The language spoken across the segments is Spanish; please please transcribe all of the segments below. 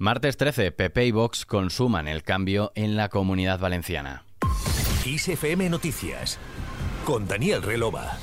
Martes 13, PP y Vox consuman el cambio en la comunidad valenciana. ISFM Noticias con Daniel Relova.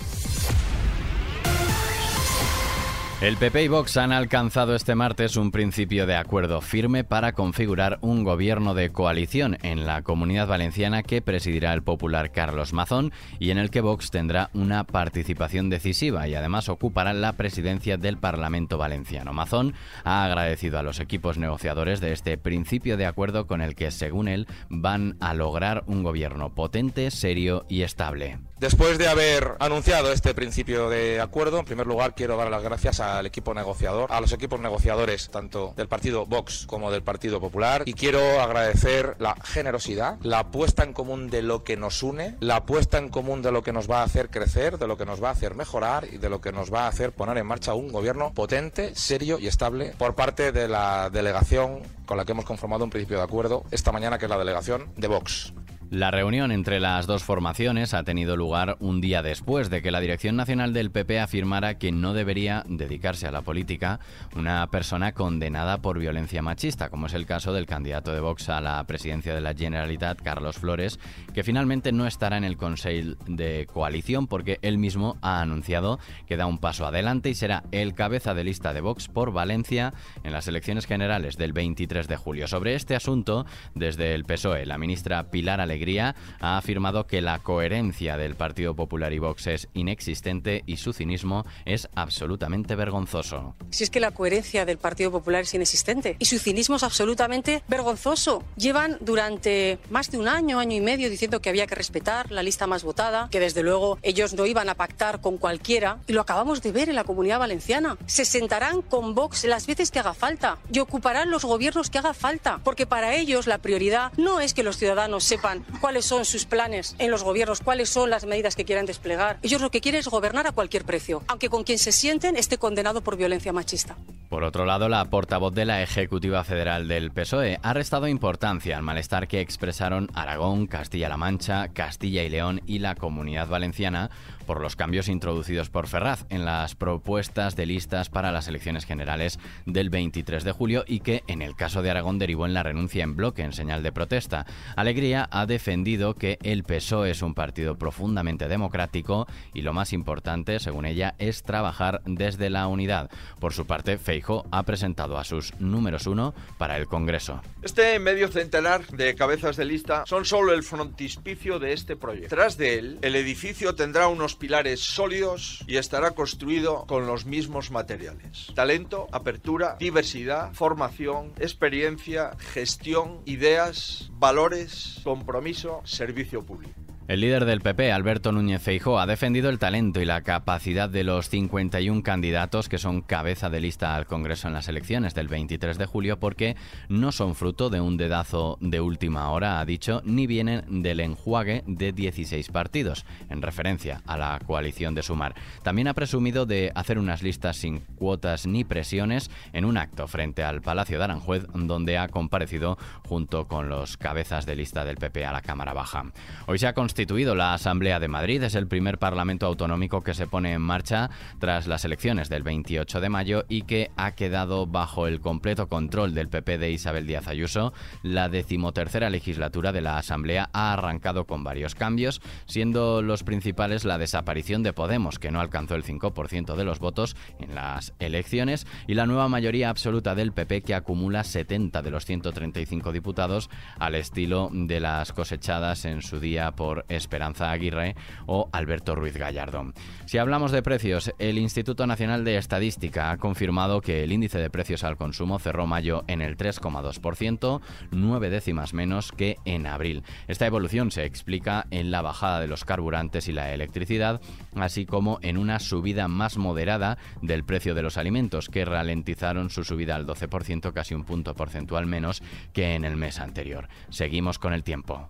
El PP y Vox han alcanzado este martes un principio de acuerdo firme para configurar un gobierno de coalición en la comunidad valenciana que presidirá el popular Carlos Mazón y en el que Vox tendrá una participación decisiva y además ocupará la presidencia del Parlamento valenciano. Mazón ha agradecido a los equipos negociadores de este principio de acuerdo con el que, según él, van a lograr un gobierno potente, serio y estable. Después de haber anunciado este principio de acuerdo, en primer lugar quiero dar las gracias al equipo negociador, a los equipos negociadores tanto del partido Vox como del Partido Popular y quiero agradecer la generosidad, la puesta en común de lo que nos une, la puesta en común de lo que nos va a hacer crecer, de lo que nos va a hacer mejorar y de lo que nos va a hacer poner en marcha un gobierno potente, serio y estable por parte de la delegación con la que hemos conformado un principio de acuerdo esta mañana, que es la delegación de Vox. La reunión entre las dos formaciones ha tenido lugar un día después de que la Dirección Nacional del PP afirmara que no debería dedicarse a la política una persona condenada por violencia machista, como es el caso del candidato de Vox a la presidencia de la Generalitat, Carlos Flores, que finalmente no estará en el Consejo de Coalición porque él mismo ha anunciado que da un paso adelante y será el cabeza de lista de Vox por Valencia en las elecciones generales del 23 de julio. Sobre este asunto, desde el PSOE, la ministra Pilar Ha afirmado que la coherencia del Partido Popular y Vox es inexistente y su cinismo es absolutamente vergonzoso. Si es que la coherencia del Partido Popular es inexistente y su cinismo es absolutamente vergonzoso. Llevan durante más de un año, año y medio diciendo que había que respetar la lista más votada, que desde luego ellos no iban a pactar con cualquiera y lo acabamos de ver en la comunidad valenciana. Se sentarán con Vox las veces que haga falta y ocuparán los gobiernos que haga falta, porque para ellos la prioridad no es que los ciudadanos sepan cuáles son sus planes en los gobiernos, cuáles son las medidas que quieran desplegar. Ellos lo que quieren es gobernar a cualquier precio, aunque con quien se sienten esté condenado por violencia machista. Por otro lado, la portavoz de la Ejecutiva Federal del PSOE ha restado importancia al malestar que expresaron Aragón, Castilla-La Mancha, Castilla y León y la Comunidad Valenciana por los cambios introducidos por Ferraz en las propuestas de listas para las elecciones generales del 23 de julio y que, en el caso de Aragón, derivó en la renuncia en bloque en señal de protesta. Alegría ha defendido que el PSOE es un partido profundamente democrático y lo más importante, según ella, es trabajar desde la unidad. Por su parte, Feijo ha presentado a sus números uno para el Congreso. Este medio centenar de cabezas de lista son solo el frontispicio de este proyecto. Tras de él, el edificio tendrá unos pilares sólidos y estará construido con los mismos materiales. Talento, apertura, diversidad, formación, experiencia, gestión, ideas, valores, compromiso, servicio público. El líder del PP, Alberto Núñez Feijóo, ha defendido el talento y la capacidad de los 51 candidatos que son cabeza de lista al Congreso en las elecciones del 23 de julio porque no son fruto de un dedazo de última hora, ha dicho, ni vienen del enjuague de 16 partidos, en referencia a la coalición de Sumar. También ha presumido de hacer unas listas sin cuotas ni presiones en un acto frente al Palacio de Aranjuez, donde ha comparecido junto con los cabezas de lista del PP a la Cámara Baja. Hoy se ha constituido la Asamblea de Madrid. Es el primer Parlamento autonómico que se pone en marcha tras las elecciones del 28 de mayo y que ha quedado bajo el completo control del PP de Isabel Díaz Ayuso. La decimotercera legislatura de la Asamblea ha arrancado con varios cambios, siendo los principales la desaparición de Podemos, que no alcanzó el 5% de los votos en las elecciones, y la nueva mayoría absoluta del PP, que acumula 70 de los 135 diputados, al estilo de las cosechadas en su día por Esperanza Aguirre o Alberto Ruiz Gallardo. Si hablamos de precios, el Instituto Nacional de Estadística ha confirmado que el índice de precios al consumo cerró mayo en el 3,2%, nueve décimas menos que en abril. Esta evolución se explica en la bajada de los carburantes y la electricidad, así como en una subida más moderada del precio de los alimentos, que ralentizaron su subida al 12%, casi un punto porcentual menos que en el mes anterior. Seguimos con el tiempo.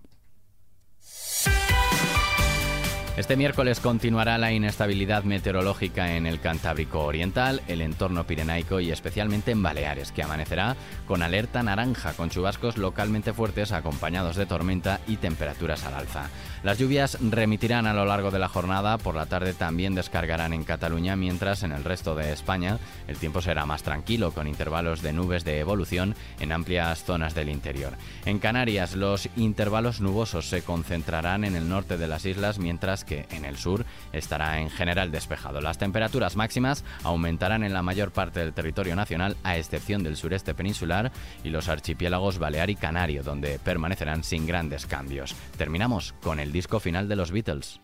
Este miércoles continuará la inestabilidad meteorológica en el Cantábrico Oriental, el entorno pirenaico y especialmente en Baleares, que amanecerá con alerta naranja, con chubascos localmente fuertes acompañados de tormenta y temperaturas al alza. Las lluvias remitirán a lo largo de la jornada, por la tarde también descargarán en Cataluña, mientras en el resto de España el tiempo será más tranquilo, con intervalos de nubes de evolución en amplias zonas del interior. En Canarias los intervalos nubosos se concentrarán en el norte de las islas, mientras que en el sur estará en general despejado. Las temperaturas máximas aumentarán en la mayor parte del territorio nacional, a excepción del sureste peninsular y los archipiélagos Balear y Canario, donde permanecerán sin grandes cambios. Terminamos con el disco final de los Beatles.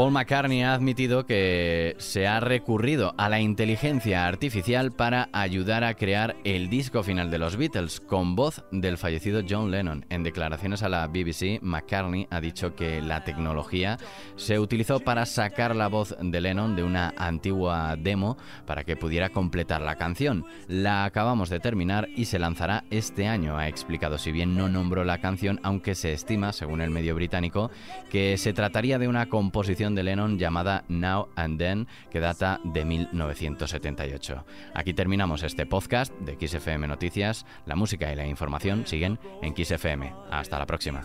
Paul McCartney ha admitido que se ha recurrido a la inteligencia artificial para ayudar a crear el disco final de los Beatles con voz del fallecido John Lennon. En declaraciones a la BBC, McCartney ha dicho que la tecnología se utilizó para sacar la voz de Lennon de una antigua demo para que pudiera completar la canción. La acabamos de terminar y se lanzará este año, ha explicado, si bien no nombró la canción, aunque se estima, según el medio británico, que se trataría de una composición de Lennon llamada Now and Then, que data de 1978. Aquí terminamos este podcast de XFM Noticias. La música y la información siguen en XFM. Hasta la próxima.